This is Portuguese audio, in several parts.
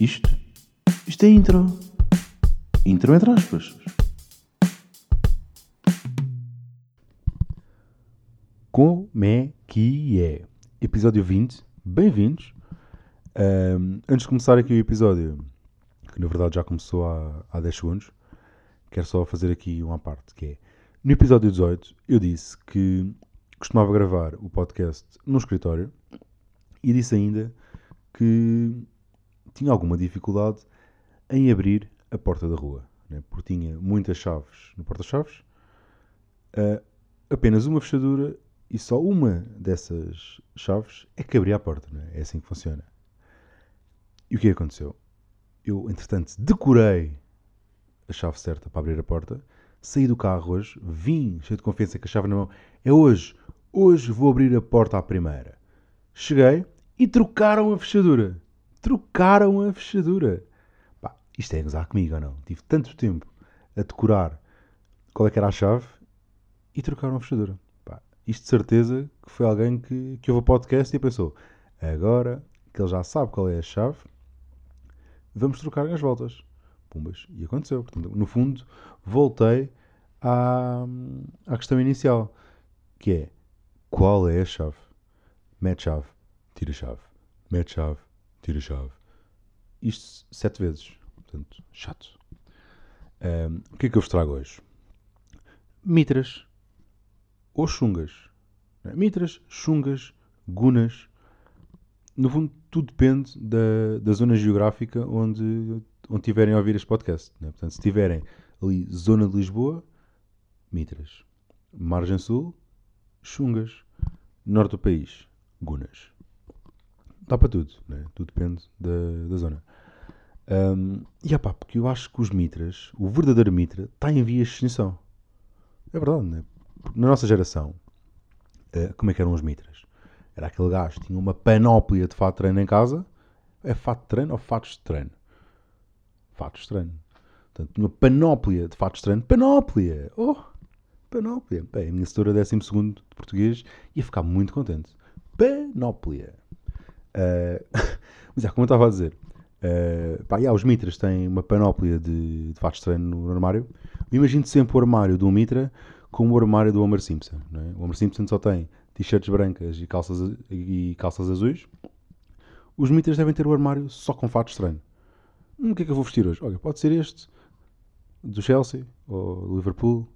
Isto? Isto é intro. Intro entre aspas. Como é que é? Episódio 20. Bem-vindos. Ahm, antes de começar aqui o episódio, que na verdade já começou há, há 10 segundos, quero só fazer aqui uma parte, que é... No episódio 18, eu disse que costumava gravar o podcast no escritório e disse ainda que tinha alguma dificuldade em abrir a porta da rua, né? porque tinha muitas chaves no porta-chaves, ah, apenas uma fechadura e só uma dessas chaves é que abria a porta, né? é assim que funciona. E o que aconteceu? Eu, entretanto, decorei a chave certa para abrir a porta, saí do carro hoje, vim cheio de confiança com a chave na mão, é hoje, hoje vou abrir a porta à primeira. Cheguei e trocaram a fechadura. Trocaram a fechadura. Pá, isto é gozar comigo ou não? Tive tanto tempo a decorar qual é que era a chave e trocaram a fechadura. Pá, isto de certeza que foi alguém que, que ouve o podcast e pensou: agora que ele já sabe qual é a chave, vamos trocar as voltas. Pumbas. E aconteceu. Portanto, no fundo, voltei à, à questão inicial, que é qual é a chave? Mete chave, tira chave, mete chave, tira chave. Isto sete vezes. Portanto, chato. Ahm, o que é que eu vos trago hoje? Mitras ou chungas. É? Mitras, chungas, gunas. No fundo, tudo depende da, da zona geográfica onde, onde tiverem a ouvir este podcast. não é? Portanto, se tiverem ali zona de Lisboa, Mitras. Margem Sul, chungas. Norte do país, gunas. Dá para tudo, né? tudo depende da, da zona. Ahm, e é pá, porque eu acho que os mitras, o verdadeiro mitra, está em vias de extinção. É verdade, né? Na nossa geração, eh, como é que eram os mitras? Era aquele gajo que tinha uma panóplia de fato de treino em casa. É fato de treino ou fatos de treino? Fatos de treino. Portanto, tinha uma panóplia de fatos de treino. Panóplia! Oh! Panóplia. Bem, a minha setora 12 de português ia ficar muito contente. Panóplia. Uh, mas é, como eu estava a dizer, uh, pá, yeah, os mitras têm uma panóplia de, de fatos de treino no armário. Imagino sempre o armário do mitra como o armário do Homer Simpson. é? O Homer Simpson só tem t-shirts brancas e calças, e calças azuis. Os mitras devem ter o armário só com fatos de treino. Hum, o que é que eu vou vestir hoje? Olha, pode ser este, do Chelsea ou do Liverpool.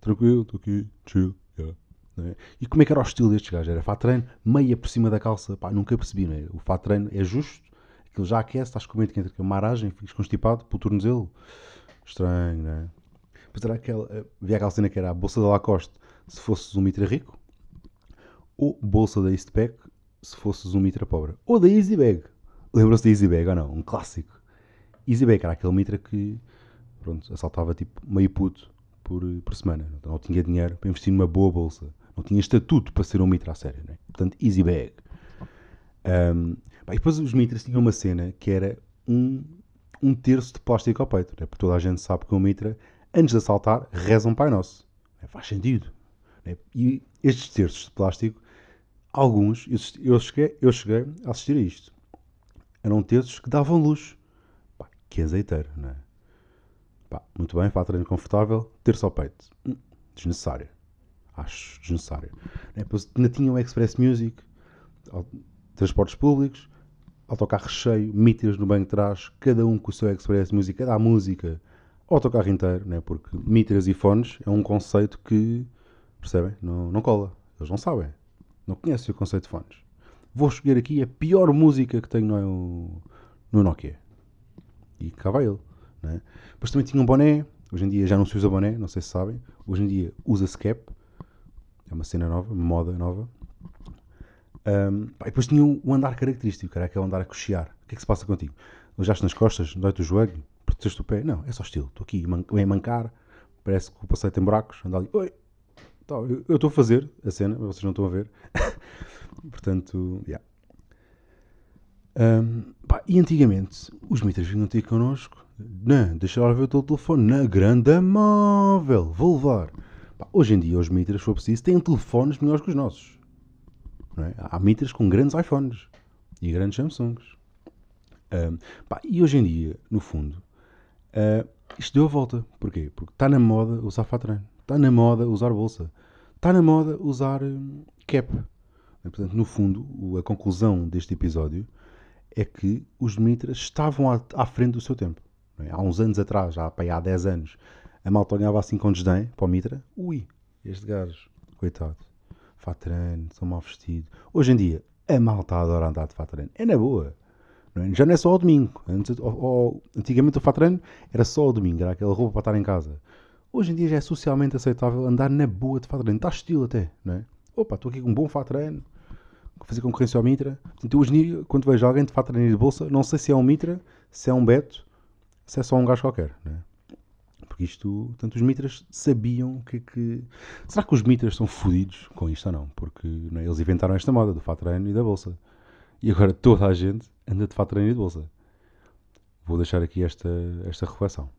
Tranquilo, estou aqui, chill, yeah. É? E como é que era o estilo destes gajos? Era fato treino, meia por cima da calça. Pá, nunca percebi, é? O fato treino é justo, aquilo já aquece, estás com medo que entre aragem, ficas constipado pelo tornozelo. Estranho, não é? Depois era aquela, eh, havia aquela cena que era a bolsa da Lacoste se fosses um mitra rico, ou bolsa da Eastpak se fosses um mitra pobre. Ou da Easybag. Lembram-se da Easybag ou não? Um clássico. Easybag era aquele mitra que pronto, assaltava tipo meio puto por, por semana. Não tinha dinheiro para investir numa boa bolsa. Não tinha estatuto para ser um mitra a sério. Né? Portanto, Easybag. Um, pá, e depois os mitras tinham uma cena que era um, um terço de plástico ao peito. Né? Porque toda a gente sabe que um mitra, antes de assaltar, reza um Pai Nosso. Né? Faz sentido. né? E estes terços de plástico, alguns, eu, eu, cheguei, eu cheguei a assistir a isto. Eram terços que davam luz. Pá, que azeiteiro, não é? Pá, muito bem, para treino confortável, terço ao peito. Hum, desnecessário. Acho desnecessário. Né? Ainda tinha o Express Music, transportes públicos, autocarro cheio, mitras no banco de trás, cada um com o seu Express Music, cada música, autocarro inteiro, né? porque mitras e fones é um conceito que, percebem? Não, não cola. Eles não sabem. Não conhecem o conceito de fones. Vou escolher aqui a pior música que tenho no, no Nokia. E cá vai ele. Né? Depois também tinha um boné. Hoje em dia já não se usa boné, não sei se sabem. Hoje em dia usa-se cap. É uma cena nova, uma moda nova. Um, pá, e depois tinha um, andar característico, que era aquele andar a cochear. O que é que se passa contigo? Alejaste nas costas, dói-te o joelho, protegeste o pé? Não, é só estilo. Estou aqui a mancar, parece que o passeio tem buracos, anda ali. Oi! Tá, eu estou a fazer a cena, mas vocês não estão a ver. Portanto, yeah. Um, pá, e antigamente, os mitras vinham ter connosco. Não, deixa lá ver o teu telefone na grande móvel. Vou levar. Pá, hoje em dia, os mitras, se for preciso, têm telefones melhores que os nossos. é? Há mitras com grandes iPhones e grandes Samsungs. Pá, e hoje em dia, no fundo, uh, isto deu a volta. Porquê? Porque está na moda usar fatran, está na moda usar bolsa, está na moda usar um, cap. Portanto, no fundo, a conclusão deste episódio é que os Mitras estavam à, à frente do seu tempo. É? Há uns anos atrás, já há 10 anos, a malta olhava assim com desdém para o Mitra. Ui, este gajo, coitado, fatrano, são mal vestido. Hoje em dia, a malta adora andar de fatrano. É na boa. Não é? Já não é só ao domingo. Antes, antigamente o fatrano era só ao domingo, era aquela roupa para estar em casa. Hoje em dia já é socialmente aceitável andar na boa de fatrano. Está estilo até, não é? Opa, estou aqui com um bom fatrano, fazer concorrência ao Mitra. Portanto, hoje em dia, quando vejo alguém de fatrano de bolsa, não sei se é um Mitra, se é um Beto, se é só um gajo qualquer, não é? Porque isto, tanto os mitras sabiam que, que. Será que os mitras são fodidos com isto ou não? Porque não é? eles inventaram esta moda do fato e da bolsa. E agora toda a gente anda de fato e de bolsa. Vou deixar aqui esta, esta reflexão.